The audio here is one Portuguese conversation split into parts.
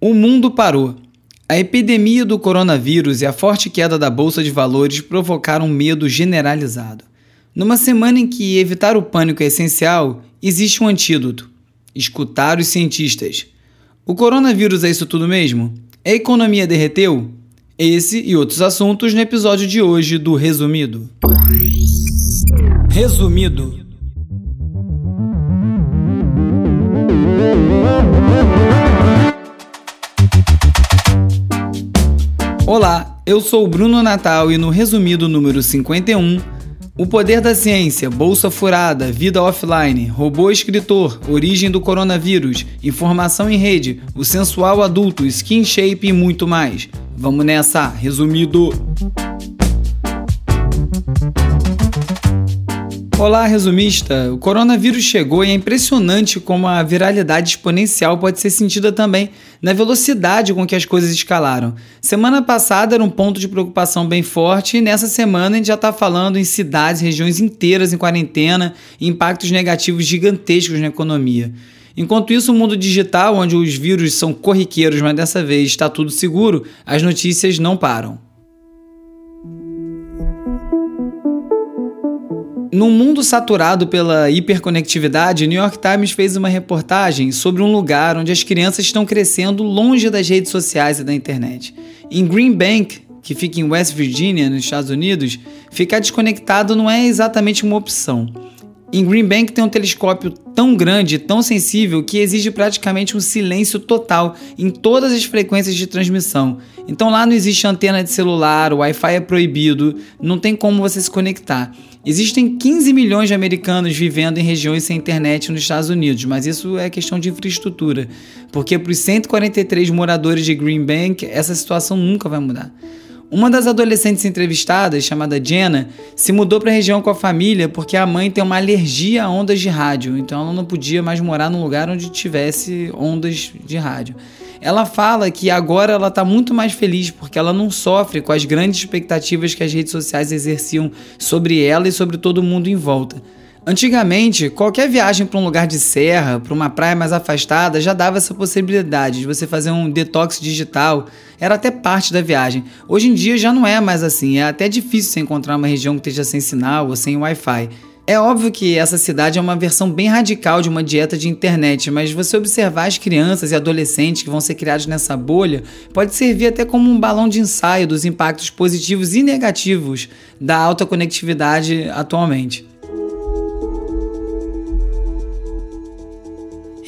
O mundo parou. A epidemia do coronavírus e a forte queda da bolsa de valores provocaram um medo generalizado. Numa semana em que evitar o pânico é essencial, existe um antídoto: escutar os cientistas. O coronavírus é isso tudo mesmo? A economia derreteu? Esse e outros assuntos no episódio de hoje do Resumido. Resumido. Olá, eu sou o Bruno Natal e no resumido número 51, o poder da ciência, bolsa furada, vida offline, robô escritor, origem do coronavírus, informação em rede, o sensual adulto, skin shape e muito mais. Vamos nessa, resumido. Olá, resumista! O coronavírus chegou e é impressionante como a viralidade exponencial pode ser sentida também na velocidade com que as coisas escalaram. Semana passada era um ponto de preocupação bem forte e nessa semana a gente já está falando em cidades, regiões inteiras em quarentena impactos negativos gigantescos na economia. Enquanto isso, o mundo digital, onde os vírus são corriqueiros, mas dessa vez está tudo seguro, as notícias não param. Num mundo saturado pela hiperconectividade, o New York Times fez uma reportagem sobre um lugar onde as crianças estão crescendo longe das redes sociais e da internet. Em Green Bank, que fica em West Virginia, nos Estados Unidos, ficar desconectado não é exatamente uma opção. Em Green Bank tem um telescópio tão grande tão sensível que exige praticamente um silêncio total em todas as frequências de transmissão. Então lá não existe antena de celular, o Wi-Fi é proibido, não tem como você se conectar. Existem 15 milhões de americanos vivendo em regiões sem internet nos Estados Unidos, mas isso é questão de infraestrutura, porque para os 143 moradores de Green Bank, essa situação nunca vai mudar. Uma das adolescentes entrevistadas, chamada Jenna, se mudou para a região com a família porque a mãe tem uma alergia a ondas de rádio, então ela não podia mais morar num lugar onde tivesse ondas de rádio. Ela fala que agora ela está muito mais feliz porque ela não sofre com as grandes expectativas que as redes sociais exerciam sobre ela e sobre todo mundo em volta. Antigamente, qualquer viagem para um lugar de serra, para uma praia mais afastada, já dava essa possibilidade de você fazer um detox digital. Era até parte da viagem. Hoje em dia já não é mais assim. É até difícil você encontrar uma região que esteja sem sinal ou sem Wi-Fi. É óbvio que essa cidade é uma versão bem radical de uma dieta de internet, mas você observar as crianças e adolescentes que vão ser criados nessa bolha pode servir até como um balão de ensaio dos impactos positivos e negativos da alta conectividade atualmente.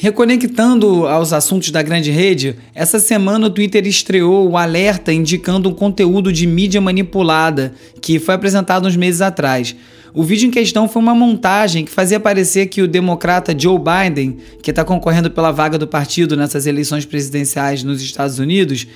Reconectando aos assuntos da grande rede, essa semana o Twitter estreou o alerta indicando um conteúdo de mídia manipulada que foi apresentado uns meses atrás. O vídeo em questão foi uma montagem que fazia parecer que o democrata Joe Biden, que está concorrendo pela vaga do partido nessas eleições presidenciais nos Estados Unidos,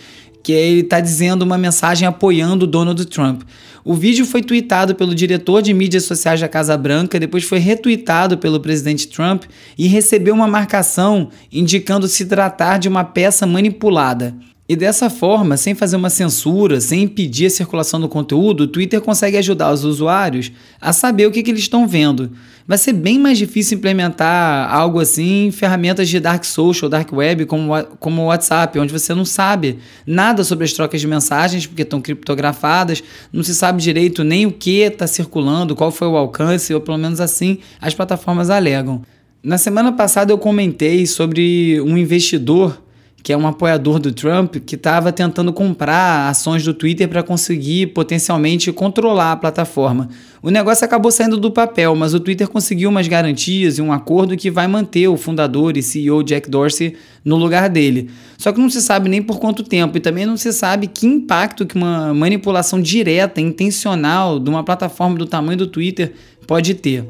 que ele está dizendo uma mensagem apoiando Donald Trump. O vídeo foi tweetado pelo diretor de mídias sociais da Casa Branca, depois foi retweetado pelo presidente Trump e recebeu uma marcação indicando se tratar de uma peça manipulada. E dessa forma, sem fazer uma censura, sem impedir a circulação do conteúdo, o Twitter consegue ajudar os usuários a saber o que, que eles estão vendo. Vai ser bem mais difícil implementar algo assim em ferramentas de dark social, dark web, como, como o WhatsApp, onde você não sabe nada sobre as trocas de mensagens, porque estão criptografadas, não se sabe direito nem o que está circulando, qual foi o alcance, ou pelo menos assim as plataformas alegam. Na semana passada eu comentei sobre um investidor que é um apoiador do Trump, que estava tentando comprar ações do Twitter para conseguir potencialmente controlar a plataforma. O negócio acabou saindo do papel, mas o Twitter conseguiu umas garantias e um acordo que vai manter o fundador e CEO Jack Dorsey no lugar dele. Só que não se sabe nem por quanto tempo e também não se sabe que impacto que uma manipulação direta, intencional de uma plataforma do tamanho do Twitter pode ter.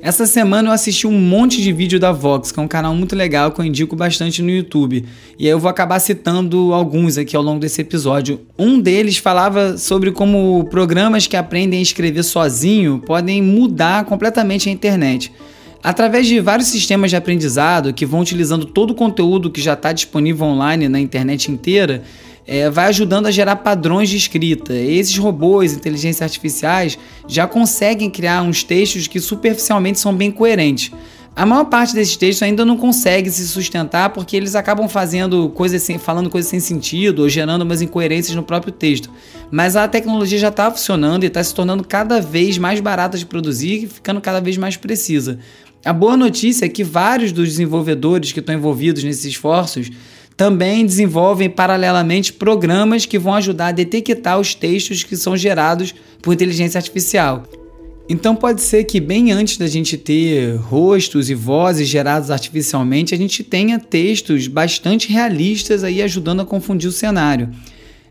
Essa semana eu assisti um monte de vídeo da Vox, que é um canal muito legal que eu indico bastante no YouTube. E aí eu vou acabar citando alguns aqui ao longo desse episódio. Um deles falava sobre como programas que aprendem a escrever sozinho podem mudar completamente a internet. Através de vários sistemas de aprendizado que vão utilizando todo o conteúdo que já está disponível online na internet inteira, é, vai ajudando a gerar padrões de escrita. Esses robôs, inteligências artificiais, já conseguem criar uns textos que superficialmente são bem coerentes. A maior parte desses textos ainda não consegue se sustentar porque eles acabam fazendo coisas sem, falando coisas sem sentido ou gerando umas incoerências no próprio texto. Mas a tecnologia já está funcionando e está se tornando cada vez mais barata de produzir e ficando cada vez mais precisa. A boa notícia é que vários dos desenvolvedores que estão envolvidos nesses esforços também desenvolvem paralelamente programas que vão ajudar a detectar os textos que são gerados por inteligência artificial. Então pode ser que bem antes da gente ter rostos e vozes gerados artificialmente, a gente tenha textos bastante realistas aí ajudando a confundir o cenário.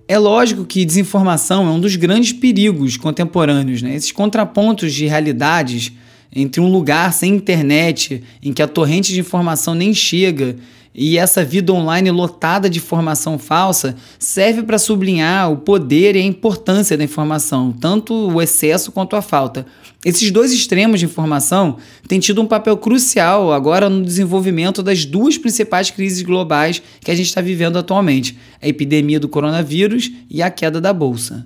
É lógico que desinformação é um dos grandes perigos contemporâneos, né? Esses contrapontos de realidades entre um lugar sem internet, em que a torrente de informação nem chega, e essa vida online lotada de informação falsa serve para sublinhar o poder e a importância da informação, tanto o excesso quanto a falta. Esses dois extremos de informação têm tido um papel crucial agora no desenvolvimento das duas principais crises globais que a gente está vivendo atualmente: a epidemia do coronavírus e a queda da bolsa.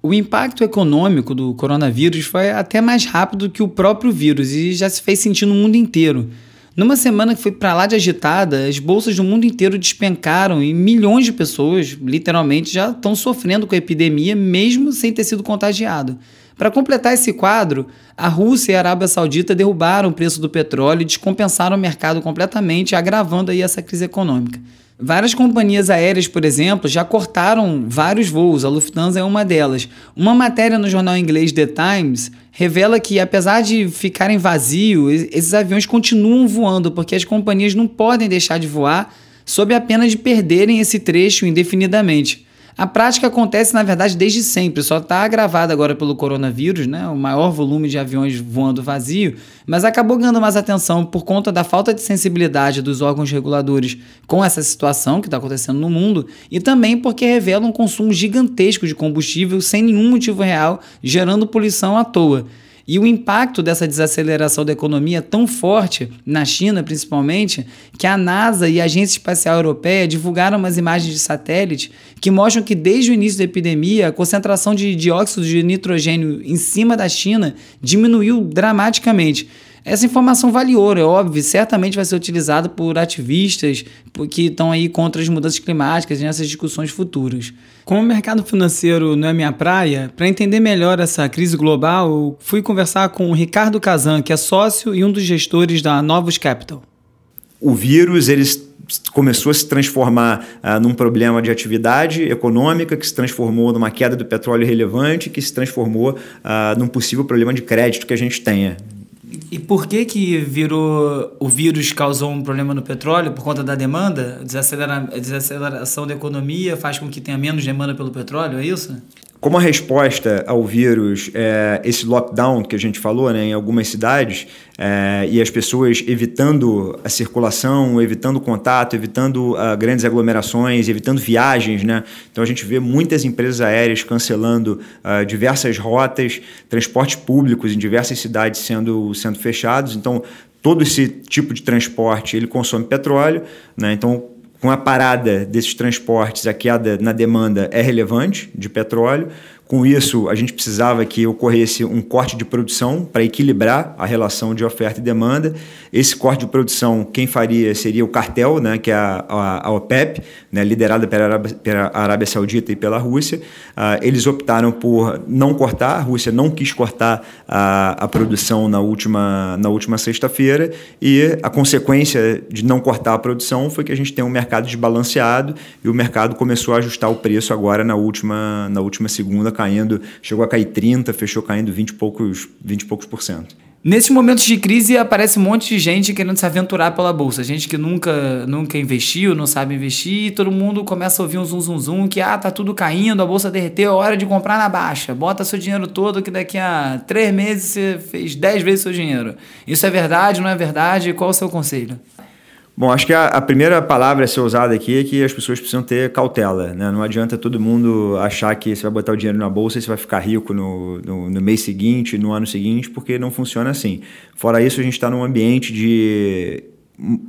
O impacto econômico do coronavírus foi até mais rápido que o próprio vírus e já se fez sentir no mundo inteiro. Numa semana que foi para lá de agitada, as bolsas do mundo inteiro despencaram e milhões de pessoas, literalmente, já estão sofrendo com a epidemia mesmo sem ter sido contagiado. Para completar esse quadro, a Rússia e a Arábia Saudita derrubaram o preço do petróleo e descompensaram o mercado completamente, agravando aí essa crise econômica. Várias companhias aéreas, por exemplo, já cortaram vários voos, a Lufthansa é uma delas. Uma matéria no jornal inglês The Times revela que, apesar de ficarem vazios, esses aviões continuam voando porque as companhias não podem deixar de voar sob a pena de perderem esse trecho indefinidamente. A prática acontece, na verdade, desde sempre, só está agravada agora pelo coronavírus, né? o maior volume de aviões voando vazio, mas acabou ganhando mais atenção por conta da falta de sensibilidade dos órgãos reguladores com essa situação que está acontecendo no mundo e também porque revela um consumo gigantesco de combustível sem nenhum motivo real, gerando poluição à toa. E o impacto dessa desaceleração da economia é tão forte, na China principalmente, que a NASA e a Agência Espacial Europeia divulgaram umas imagens de satélite que mostram que desde o início da epidemia a concentração de dióxido de nitrogênio em cima da China diminuiu dramaticamente. Essa informação vale ouro, é óbvio, certamente vai ser utilizada por ativistas que estão aí contra as mudanças climáticas nessas discussões futuras. Como o mercado financeiro não é minha praia, para entender melhor essa crise global, fui conversar com o Ricardo Kazan, que é sócio e um dos gestores da Novos Capital. O vírus, eles começou a se transformar uh, num problema de atividade econômica, que se transformou numa queda do petróleo relevante, que se transformou uh, num possível problema de crédito que a gente tenha. E por que que virou o vírus causou um problema no petróleo por conta da demanda? Desacelera, desaceleração da economia faz com que tenha menos demanda pelo petróleo, é isso? Como a resposta ao vírus, é, esse lockdown que a gente falou né, em algumas cidades, é, e as pessoas evitando a circulação, evitando contato, evitando uh, grandes aglomerações, evitando viagens. Né? Então a gente vê muitas empresas aéreas cancelando uh, diversas rotas, transportes públicos em diversas cidades sendo, sendo fechados. Então todo esse tipo de transporte ele consome petróleo. Né? Então com a parada desses transportes, a queda na demanda é relevante de petróleo. Com isso, a gente precisava que ocorresse um corte de produção para equilibrar a relação de oferta e demanda. Esse corte de produção, quem faria seria o cartel, né, que é a, a, a OPEP, né, liderada pela Arábia, pela Arábia, Saudita e pela Rússia. Uh, eles optaram por não cortar, a Rússia não quis cortar a, a produção na última, na última sexta-feira, e a consequência de não cortar a produção foi que a gente tem um mercado desbalanceado e o mercado começou a ajustar o preço agora na última, na última segunda caindo, chegou a cair 30, fechou caindo 20 e poucos, 20 e poucos por cento. Nesses momentos de crise aparece um monte de gente querendo se aventurar pela bolsa, gente que nunca nunca investiu, não sabe investir, e todo mundo começa a ouvir um zum zum zum que ah, tá tudo caindo, a bolsa derreteu, é hora de comprar na baixa. Bota seu dinheiro todo que daqui a três meses você fez dez vezes seu dinheiro. Isso é verdade, não é verdade? Qual o seu conselho? Bom, acho que a, a, primeira palavra a ser usada aqui é que as pessoas precisam ter cautela. Né? Não adianta todo mundo achar que você vai botar o dinheiro na bolsa e você vai ficar rico no, no, no mês seguinte, no ano seguinte, porque não funciona assim. Fora isso, a gente está num ambiente de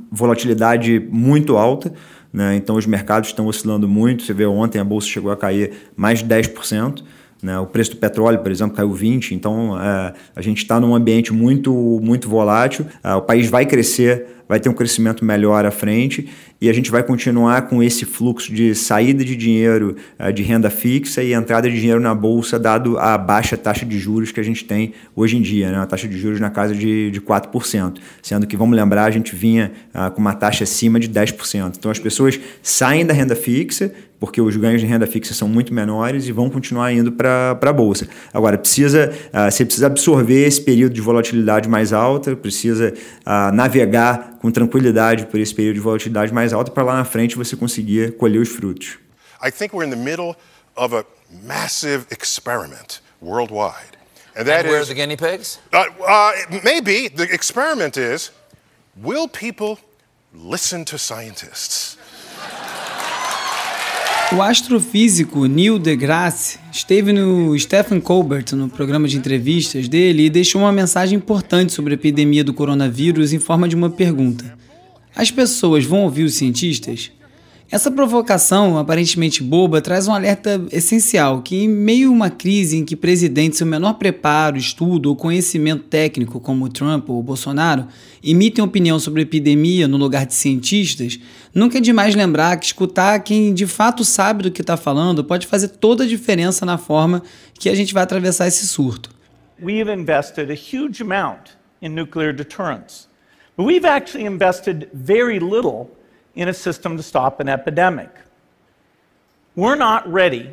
volatilidade muito alta. Né? Então, os mercados estão oscilando muito. Você vê ontem a bolsa chegou a cair mais de 10%. Né? O preço do petróleo, por exemplo, caiu 20%, então é, a gente está num ambiente muito, muito volátil. É, o país vai crescer vai ter um crescimento melhor à frente e a gente vai continuar com esse fluxo de saída de dinheiro uh, de renda fixa e entrada de dinheiro na bolsa, dado a baixa taxa de juros que a gente tem hoje em dia, né? taxa de juros na casa de, de 4%, sendo que, vamos lembrar, a gente vinha uh, com uma taxa acima de 10%. Então as pessoas saem da renda fixa porque os ganhos de renda fixa são muito menores e vão continuar indo para a bolsa. Agora, precisa, uh, você precisa absorver esse período de volatilidade mais alta, precisa uh, navegar com tranquilidade por esse período de volatilidade mais alta para lá na frente você conseguir colher os frutos. I think we're in the middle of a massive experiment worldwide. And that and where is, are the guinea pigs? Uh, uh, maybe the experiment is will people listen to scientists? O astrofísico Neil deGrasse esteve no Stephen Colbert no programa de entrevistas dele e deixou uma mensagem importante sobre a epidemia do coronavírus em forma de uma pergunta. As pessoas vão ouvir os cientistas? Essa provocação, aparentemente boba, traz um alerta essencial que, em meio a uma crise em que presidentes o menor preparo, estudo ou conhecimento técnico, como Trump ou Bolsonaro, emitem opinião sobre epidemia no lugar de cientistas, nunca é demais lembrar que escutar quem de fato sabe do que está falando pode fazer toda a diferença na forma que a gente vai atravessar esse surto. We've invested a huge amount in nuclear deterrence, but we've actually invested very little in a system to stop an epidemic. We're not ready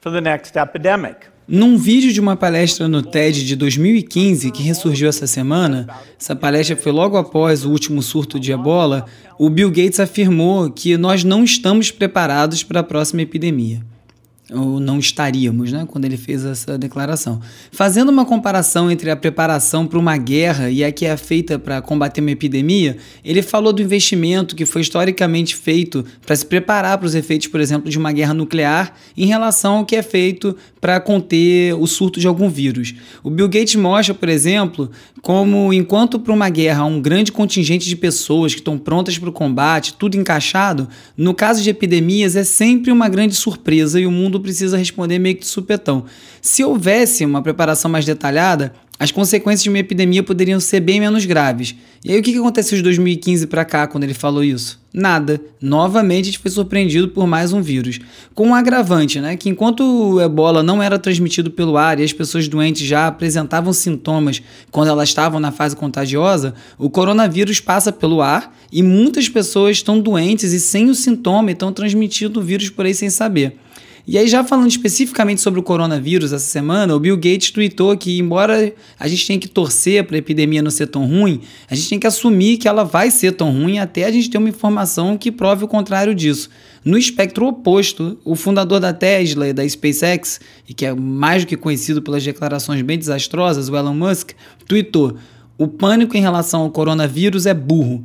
for the next epidemic. Num vídeo de uma palestra no TED de 2015 que ressurgiu essa semana, essa palestra foi logo após o último surto de ebola, o Bill Gates afirmou que nós não estamos preparados para a próxima epidemia ou não estaríamos, né, quando ele fez essa declaração. Fazendo uma comparação entre a preparação para uma guerra e a que é feita para combater uma epidemia, ele falou do investimento que foi historicamente feito para se preparar para os efeitos, por exemplo, de uma guerra nuclear, em relação ao que é feito para conter o surto de algum vírus. O Bill Gates mostra, por exemplo, como enquanto para uma guerra há um grande contingente de pessoas que estão prontas para o combate, tudo encaixado, no caso de epidemias é sempre uma grande surpresa e o mundo precisa responder meio que de supetão. Se houvesse uma preparação mais detalhada, as consequências de uma epidemia poderiam ser bem menos graves. E aí o que aconteceu de 2015 para cá quando ele falou isso? Nada. Novamente a gente foi surpreendido por mais um vírus. Com um agravante, né? Que enquanto o ebola não era transmitido pelo ar e as pessoas doentes já apresentavam sintomas quando elas estavam na fase contagiosa, o coronavírus passa pelo ar e muitas pessoas estão doentes e sem o sintoma e estão transmitindo o vírus por aí sem saber. E aí, já falando especificamente sobre o coronavírus essa semana, o Bill Gates tweetou que, embora a gente tenha que torcer para a epidemia não ser tão ruim, a gente tem que assumir que ela vai ser tão ruim até a gente ter uma informação que prove o contrário disso. No espectro oposto, o fundador da Tesla e da SpaceX, e que é mais do que conhecido pelas declarações bem desastrosas, o Elon Musk, tweetou: o pânico em relação ao coronavírus é burro.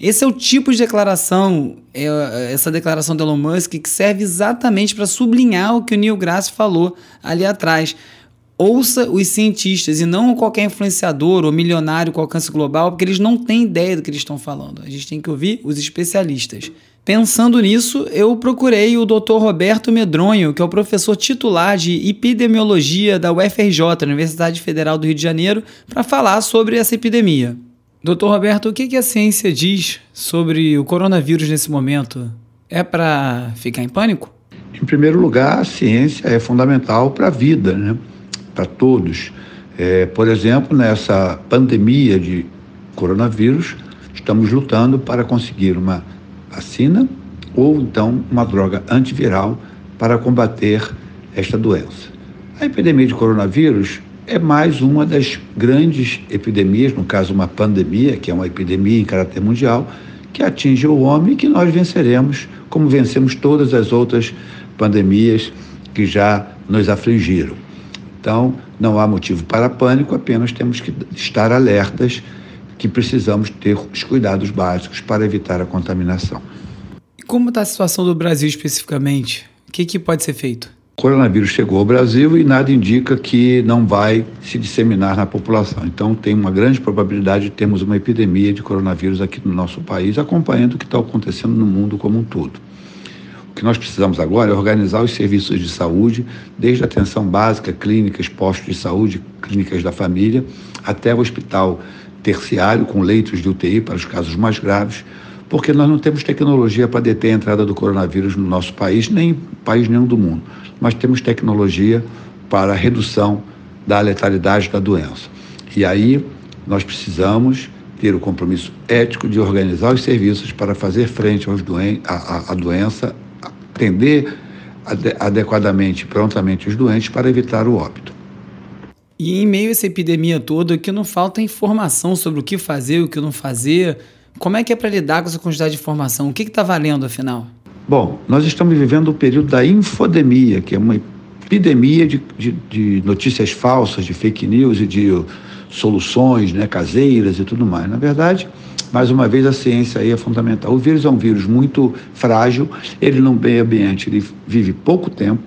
Esse é o tipo de declaração, é, essa declaração do Elon Musk, que serve exatamente para sublinhar o que o Neil Grasse falou ali atrás. Ouça os cientistas e não qualquer influenciador ou milionário com alcance global, porque eles não têm ideia do que eles estão falando. A gente tem que ouvir os especialistas. Pensando nisso, eu procurei o Dr. Roberto Medronho, que é o professor titular de epidemiologia da UFRJ, Universidade Federal do Rio de Janeiro, para falar sobre essa epidemia. Doutor Roberto, o que, a ciência diz sobre o coronavírus nesse momento? É para ficar em pânico? Em primeiro lugar, a ciência é fundamental para a vida, né? para todos. É, por exemplo, nessa pandemia de coronavírus, estamos lutando para conseguir uma vacina ou então uma droga antiviral para combater esta doença. A epidemia de coronavírus é mais uma das grandes epidemias, no caso uma pandemia, que é uma epidemia em caráter mundial, que atinge o homem e que nós venceremos, como vencemos todas as outras pandemias que já nos afligiram. Então, não há motivo para pânico, apenas temos que estar alertas que precisamos ter os cuidados básicos para evitar a contaminação. E como está a situação do Brasil especificamente? O que, que pode ser feito? Coronavírus chegou ao Brasil e nada indica que não vai se disseminar na população. Então, tem uma grande probabilidade de termos uma epidemia de coronavírus aqui no nosso país, acompanhando o que está acontecendo no mundo como um todo. O que nós precisamos agora é organizar os serviços de saúde, desde a atenção básica, clínicas, postos de saúde, clínicas da família, até o hospital terciário, com leitos de UTI para os casos mais graves, porque nós não temos tecnologia para deter a entrada do coronavírus no nosso país, nem em país nenhum do mundo, mas temos tecnologia para a redução da letalidade da doença. E aí nós precisamos ter o compromisso ético de organizar os serviços para fazer frente aos doen à, à doença, atender ade adequadamente, prontamente os doentes para evitar o óbito. E em meio a essa epidemia toda, que não falta é informação sobre o que fazer, o que não fazer. Como é que é para lidar com essa quantidade de informação? O que está valendo, afinal? Bom, nós estamos vivendo o período da infodemia, que é uma epidemia de, de, de notícias falsas, de fake news e de soluções né, caseiras e tudo mais. Na verdade, mais uma vez, a ciência aí é fundamental. O vírus é um vírus muito frágil, ele no meio ambiente ele vive pouco tempo,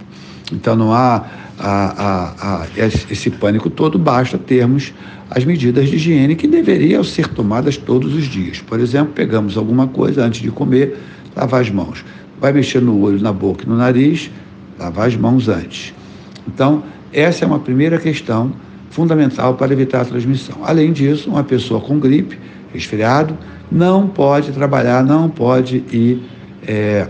então não há a, a, a, esse pânico todo, basta termos as medidas de higiene que deveriam ser tomadas todos os dias. Por exemplo, pegamos alguma coisa antes de comer, lavar as mãos. Vai mexer no olho, na boca e no nariz, lavar as mãos antes. Então, essa é uma primeira questão fundamental para evitar a transmissão. Além disso, uma pessoa com gripe, resfriado, não pode trabalhar, não pode ir é,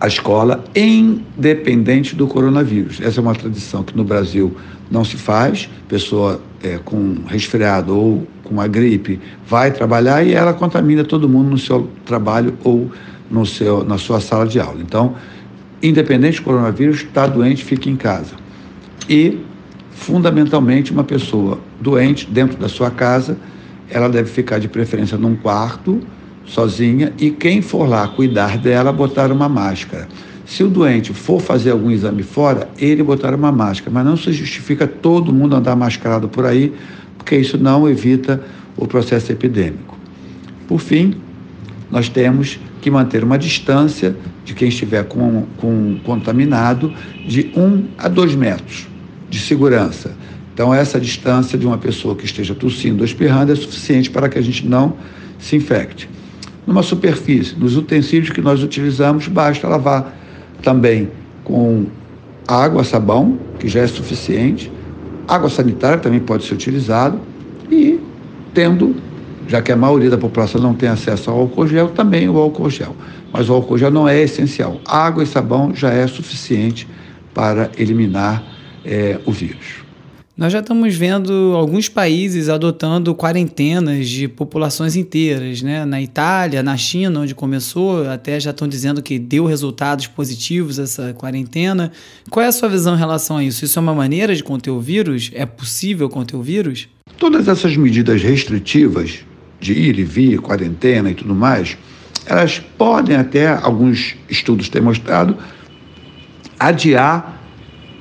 à escola, independente do coronavírus. Essa é uma tradição que no Brasil não se faz. Pessoa é, com resfriado ou com uma gripe vai trabalhar e ela contamina todo mundo no seu trabalho ou no seu, na sua sala de aula. Então, independente do coronavírus, está doente, fique em casa. E, fundamentalmente, uma pessoa doente dentro da sua casa, ela deve ficar de preferência num quarto, sozinha, e quem for lá cuidar dela, botar uma máscara. Se o doente for fazer algum exame fora, ele botar uma máscara, mas não se justifica todo mundo andar mascarado por aí, porque isso não evita o processo epidêmico. Por fim, nós temos que manter uma distância de quem estiver com, com contaminado de um a dois metros de segurança. Então, essa distância de uma pessoa que esteja tossindo ou espirrando é suficiente para que a gente não se infecte. Numa superfície, nos utensílios que nós utilizamos, basta lavar também com água, sabão, que já é suficiente, água sanitária também pode ser utilizado e tendo já que a maioria da população não tem acesso ao álcool gel, também o álcool gel. Mas o álcool gel não é essencial. Água e sabão já é suficiente para eliminar é, o vírus. Nós já estamos vendo alguns países adotando quarentenas de populações inteiras, né? Na Itália, na China, onde começou, até já estão dizendo que deu resultados positivos essa quarentena. Qual é a sua visão em relação a isso? Isso é uma maneira de conter o vírus? É possível conter o vírus? Todas essas medidas restritivas de ir e vir, quarentena e tudo mais, elas podem até, alguns estudos têm mostrado, adiar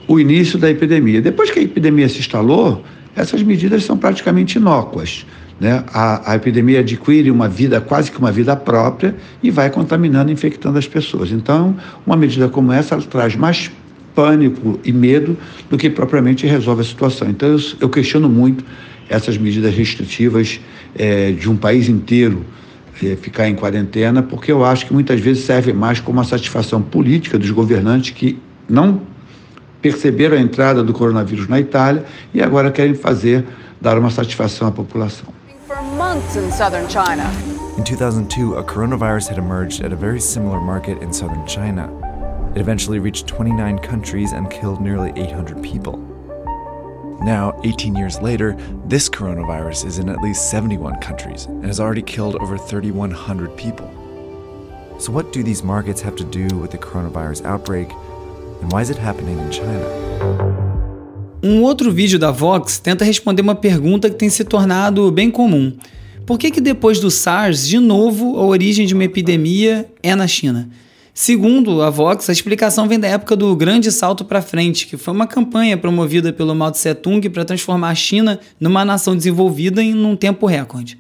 o início da epidemia. Depois que a epidemia se instalou, essas medidas são praticamente inócuas. Né? A, a, epidemia adquire uma vida, quase que uma vida própria, e vai contaminando, infectando as pessoas. Então, uma medida como essa traz mais pânico e medo do que propriamente resolve a situação. Então, eu, eu questiono muito essas medidas restritivas é, de um país inteiro é, ficar em quarentena, porque eu acho que muitas vezes serve mais como uma satisfação política dos governantes que não perceberam a entrada do coronavírus na Itália e agora querem fazer, dar uma satisfação à população. In 2002, a coronavirus had emerged at a very similar market in southern China. It eventually reached 29 countries and killed nearly 800 people. Now, 18 years later, this coronavirus is in at least 71 countries and has already killed over 3,100 people. So, what do these markets have to do with the coronavirus outbreak, and why is it happening in China? Um outro vídeo da Vox tenta responder uma pergunta que tem se tornado bem comum. Por que, que depois do SARS, de novo, a origem de uma epidemia é na China? Segundo a Vox, a explicação vem da época do Grande Salto para Frente, que foi uma campanha promovida pelo Mao Tse Tung para transformar a China numa nação desenvolvida em um tempo recorde.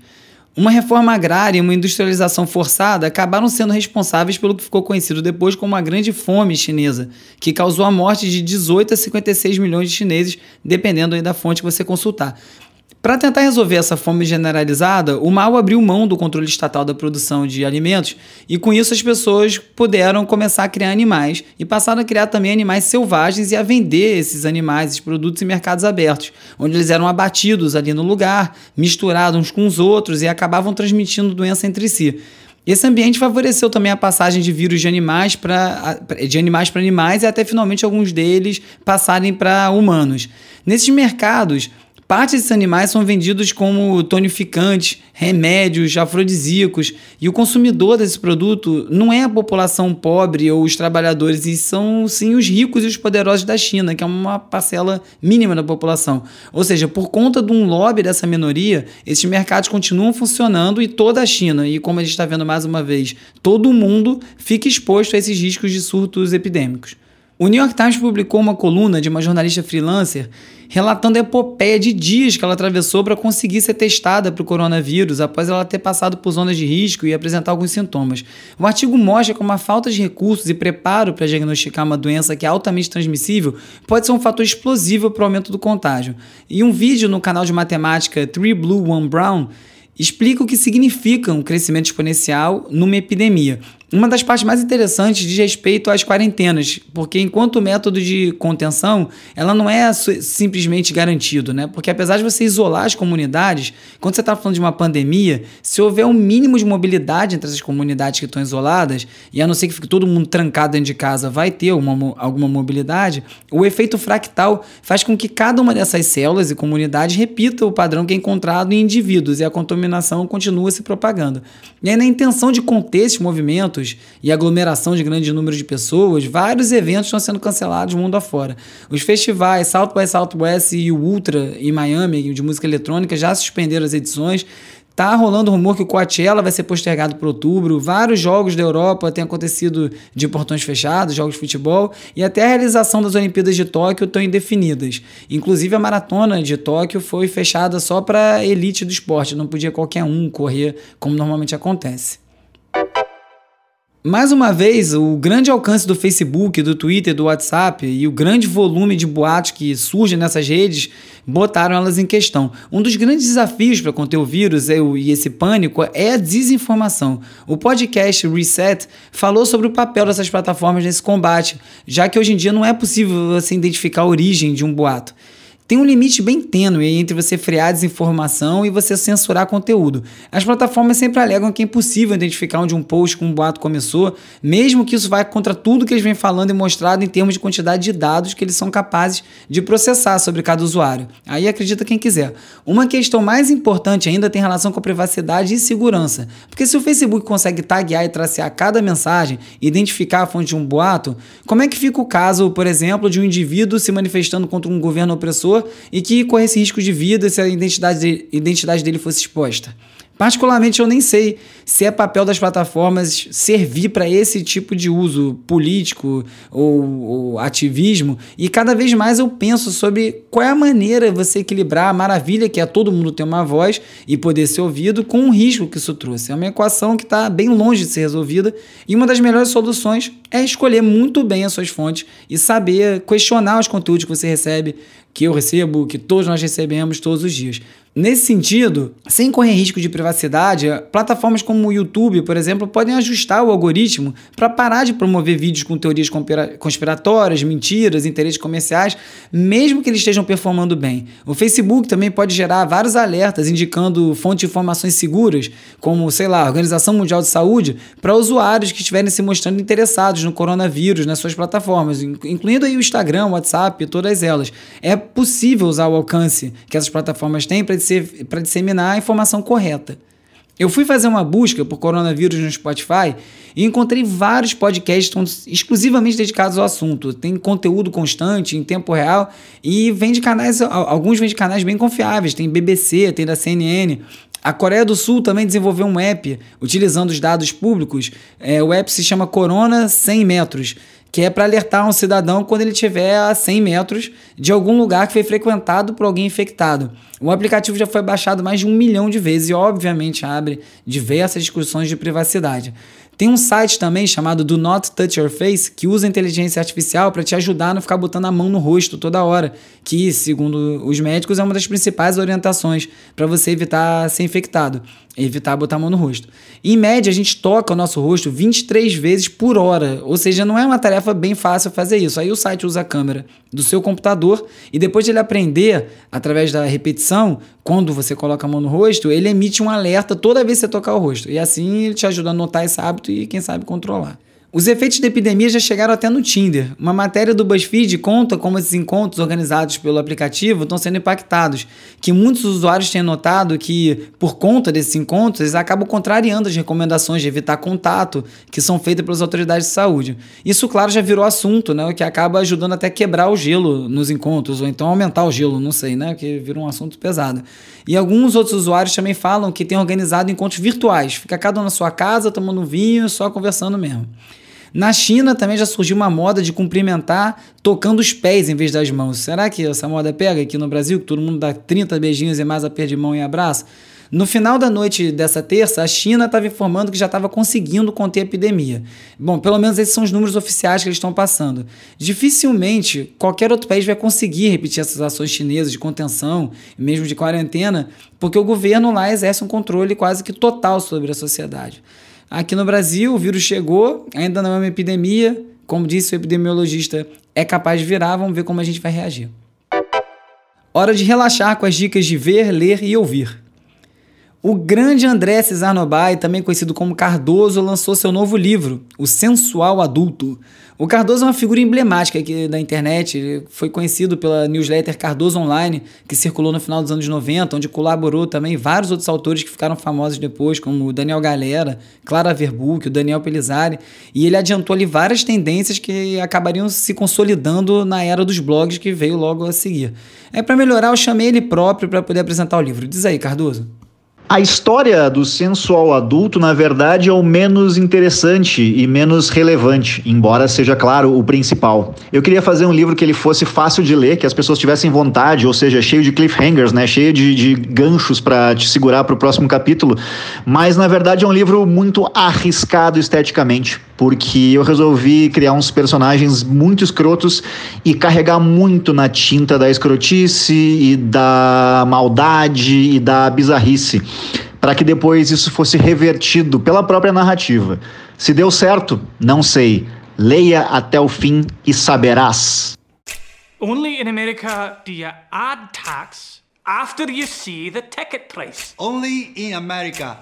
Uma reforma agrária e uma industrialização forçada acabaram sendo responsáveis pelo que ficou conhecido depois como a Grande Fome Chinesa, que causou a morte de 18 a 56 milhões de chineses, dependendo da fonte que você consultar. Para tentar resolver essa fome generalizada, o Mao abriu mão do controle estatal da produção de alimentos e com isso as pessoas puderam começar a criar animais e passaram a criar também animais selvagens e a vender esses animais, esses produtos em mercados abertos, onde eles eram abatidos ali no lugar, misturados uns com os outros e acabavam transmitindo doença entre si. Esse ambiente favoreceu também a passagem de vírus de animais para de animais para animais e até finalmente alguns deles passarem para humanos. Nesses mercados, Parte desses animais são vendidos como tonificantes, remédios, afrodisíacos, e o consumidor desse produto não é a população pobre ou os trabalhadores, e são sim os ricos e os poderosos da China, que é uma parcela mínima da população. Ou seja, por conta de um lobby dessa minoria, esses mercados continuam funcionando e toda a China, e como a gente está vendo mais uma vez, todo mundo fica exposto a esses riscos de surtos epidêmicos. O New York Times publicou uma coluna de uma jornalista freelancer relatando a epopeia de dias que ela atravessou para conseguir ser testada para o coronavírus após ela ter passado por zonas de risco e apresentar alguns sintomas. O artigo mostra como a falta de recursos e preparo para diagnosticar uma doença que é altamente transmissível pode ser um fator explosivo para o aumento do contágio. E um vídeo no canal de matemática Three Blue One Brown explica o que significa um crescimento exponencial numa epidemia. Uma das partes mais interessantes diz respeito às quarentenas, porque enquanto método de contenção, ela não é simplesmente garantido, né? Porque apesar de você isolar as comunidades, quando você está falando de uma pandemia, se houver um mínimo de mobilidade entre essas comunidades que estão isoladas, e a não ser que fique todo mundo trancado dentro de casa, vai ter uma, alguma mobilidade, o efeito fractal faz com que cada uma dessas células e comunidades repita o padrão que é encontrado em indivíduos e a contaminação continua se propagando. E aí, na intenção de conter esses movimentos, eventos e aglomeração de grande número de pessoas, vários eventos estão sendo cancelados mundo afora. Os festivais South by Southwest e o Ultra em Miami, de música eletrônica, já suspenderam as edições. Tá rolando rumor que o Coachella vai ser postergado para outubro. Vários jogos da Europa têm acontecido de portões fechados, jogos de futebol, e até a realização das Olimpíadas de Tóquio estão indefinidas. Inclusive a maratona de Tóquio foi fechada só para elite do esporte, não podia qualquer um correr como normalmente acontece. Mais uma vez, o grande alcance do Facebook, do Twitter, do WhatsApp e o grande volume de boatos que surgem nessas redes botaram elas em questão. Um dos grandes desafios para conter o vírus e esse pânico é a desinformação. O podcast Reset falou sobre o papel dessas plataformas nesse combate, já que hoje em dia não é possível você identificar a origem de um boato. Tem um limite bem tênue entre você frear desinformação e você censurar conteúdo. As plataformas sempre alegam que é impossível identificar onde um post com um boato começou, mesmo que isso vá contra tudo que eles vêm falando e mostrado em termos de quantidade de dados que eles são capazes de processar sobre cada usuário. Aí acredita quem quiser. Uma questão mais importante ainda tem relação com a privacidade e segurança. Porque se o Facebook consegue taguear e tracear cada mensagem e identificar a fonte de um boato, como é que fica o caso, por exemplo, de um indivíduo se manifestando contra um governo opressor? E que corresse risco de vida se a identidade, de, identidade dele fosse exposta. Particularmente, eu nem sei se é papel das plataformas servir para esse tipo de uso político ou, ou, ativismo, e cada vez mais eu penso sobre qual é a maneira você equilibrar a maravilha que é todo mundo ter uma voz e poder ser ouvido com o risco que isso trouxe. É uma equação que está bem longe de ser resolvida, e uma das melhores soluções é escolher muito bem as suas fontes e saber questionar os conteúdos que você recebe, que eu recebo, que todos nós recebemos todos os dias. Nesse sentido, sem correr risco de privacidade, plataformas como o YouTube, por exemplo, podem ajustar o algoritmo para parar de promover vídeos com teorias conspiratórias, mentiras, interesses comerciais, mesmo que eles estejam performando bem. O Facebook também pode gerar vários alertas indicando fontes de informações seguras, como, sei lá, a Organização Mundial de Saúde, para usuários que estiverem se mostrando interessados no coronavírus nas suas plataformas, incluindo aí o Instagram, o WhatsApp, todas elas. É possível usar o alcance que essas plataformas têm para para disseminar a informação correta. Eu fui fazer uma busca por coronavírus no Spotify e encontrei vários podcasts exclusivamente dedicados ao assunto. Tem conteúdo constante, em tempo real, e vem de canais, alguns vêm de canais bem confiáveis. Tem BBC, tem da CNN. A Coreia do Sul também desenvolveu um app utilizando os dados públicos. É, o app se chama Corona 100 metros que é para alertar um cidadão quando ele estiver a 100 metros de algum lugar que foi frequentado por alguém infectado. O aplicativo já foi baixado mais de um milhão de vezes e, obviamente, abre diversas discussões de privacidade. Tem um site também chamado Do Not Touch Your Face que usa inteligência artificial para te ajudar a não ficar botando a mão no rosto toda hora, que, segundo os médicos, é uma das principais orientações para você evitar ser infectado, evitar botar a mão no rosto. Em média, a gente toca o nosso rosto 23 vezes por hora, ou seja, não é uma tarefa bem fácil fazer isso. Aí o site usa a câmera do seu computador e depois de ele aprender, através da repetição, quando você coloca a mão no rosto, ele emite um alerta toda vez que você tocar o rosto. E assim ele te ajuda a notar esse hábito e, quem sabe, controlar. Os efeitos da epidemia já chegaram até no Tinder. Uma matéria do BuzzFeed conta como esses encontros organizados pelo aplicativo estão sendo impactados, que muitos usuários têm notado que, por conta desses encontros, eles acabam contrariando as recomendações de evitar contato que são feitas pelas autoridades de saúde. Isso, claro, já virou assunto, né, o que acaba ajudando até a quebrar o gelo nos encontros, ou então aumentar o gelo, não sei, né, que vira um assunto pesado. E alguns outros usuários também falam que têm organizado encontros virtuais, fica cada um na sua casa tomando vinho, só conversando mesmo. Na China também já surgiu uma moda de cumprimentar tocando os pés em vez das mãos. Será que essa moda pega aqui no Brasil, que todo mundo dá 30 beijinhos e mais aperto de mão e abraço? No final da noite dessa terça, a China estava informando que já estava conseguindo conter a epidemia. Bom, pelo menos esses são os números oficiais que eles estão passando. Dificilmente qualquer outro país vai conseguir repetir essas ações chinesas de contenção, mesmo de quarentena, porque o governo lá exerce um controle quase que total sobre a sociedade. Aqui no Brasil, o vírus chegou, ainda não é uma epidemia. Como disse o epidemiologista, é capaz de virar. Vamos ver como a gente vai reagir. Hora de relaxar com as dicas de ver, ler e ouvir. O grande André Cesar Nobai, também conhecido como Cardoso, lançou seu novo livro, O Sensual Adulto. O Cardoso é uma figura emblemática aqui da internet, ele foi conhecido pela newsletter Cardoso Online, que circulou no final dos anos 90, onde colaborou também vários outros autores que ficaram famosos depois, como o Daniel Galera, Clara Verbuck, o Daniel Pelizari, e ele adiantou ali várias tendências que acabariam se consolidando na era dos blogs que veio logo a seguir. É para melhorar, eu chamei ele próprio para poder apresentar o livro. Diz aí, Cardoso. A história do sensual adulto, na verdade, é o menos interessante e menos relevante, embora seja, claro, o principal. Eu queria fazer um livro que ele fosse fácil de ler, que as pessoas tivessem vontade, ou seja, cheio de cliffhangers, né? cheio de, de ganchos para te segurar para o próximo capítulo, mas na verdade é um livro muito arriscado esteticamente, porque eu resolvi criar uns personagens muito escrotos e carregar muito na tinta da escrotice e da maldade e da bizarrice para que depois isso fosse revertido pela própria narrativa. Se deu certo, não sei. Leia até o fim e saberás. Only in America do you add tax after you see the ticket price. Only in America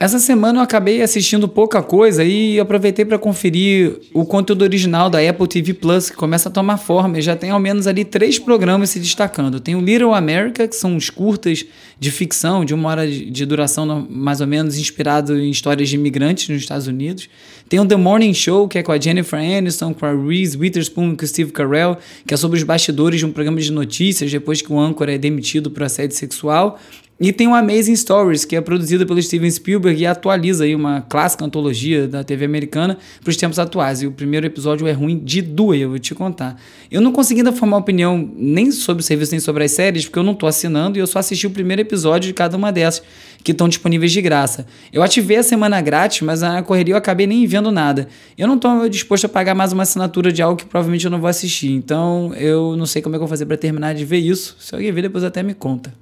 essa semana eu acabei assistindo pouca coisa e aproveitei para conferir o conteúdo original da Apple TV Plus, que começa a tomar forma e já tem ao menos ali três programas se destacando. Tem o Little America, que são uns curtas de ficção, de uma hora de duração mais ou menos, inspirado em histórias de imigrantes nos Estados Unidos. Tem o The Morning Show, que é com a Jennifer Aniston, com a Reese Witherspoon e com o Steve Carell, que é sobre os bastidores de um programa de notícias depois que o âncora é demitido por assédio sexual. E tem o Amazing Stories, que é produzido pelo Steven Spielberg e atualiza aí uma clássica antologia da TV americana para os tempos atuais. E o primeiro episódio é ruim de doer, eu vou te contar. Eu não consegui ainda formar opinião nem sobre o serviço nem sobre as séries, porque eu não estou assinando e eu só assisti o primeiro episódio de cada uma dessas, que estão disponíveis de graça. Eu ativei a semana grátis, mas na correria eu acabei nem vendo nada. Eu não estou disposto a pagar mais uma assinatura de algo que provavelmente eu não vou assistir. Então eu não sei como é que eu vou fazer para terminar de ver isso. Se alguém ver, depois até me conta.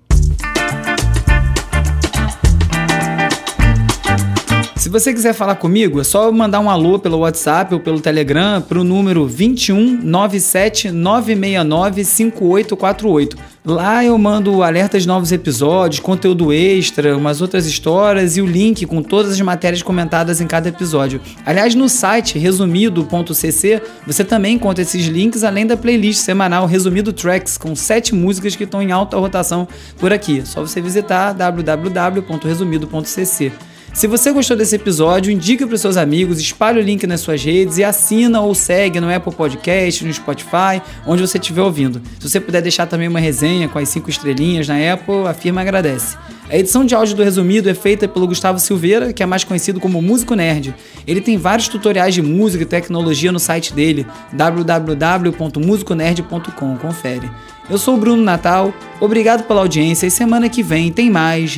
Se você quiser falar comigo, é só mandar um alô pelo WhatsApp ou pelo Telegram para o número 21 97 969 5848. Lá eu mando alertas de novos episódios, conteúdo extra, umas outras histórias e o link com todas as matérias comentadas em cada episódio. Aliás, no site resumido.cc você também encontra esses links além da playlist semanal Resumido Tracks com sete músicas que estão em alta rotação por aqui. É só você visitar www.resumido.cc. Se você gostou desse episódio, indique para seus amigos, espalhe o link nas suas redes e assina ou segue no Apple Podcast, no Spotify, onde você estiver ouvindo. Se você puder deixar também uma resenha com as cinco estrelinhas na Apple, a firma agradece. A edição de áudio do Resumido é feita pelo Gustavo Silveira, que é mais conhecido como Músico Nerd. Ele tem vários tutoriais de música e tecnologia no site dele, www.musiconerd.com. Confere. Eu sou o Bruno Natal, obrigado pela audiência e semana que vem tem mais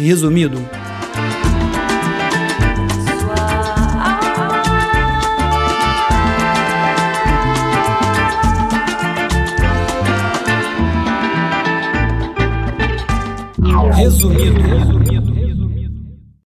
Resumido. Resumido.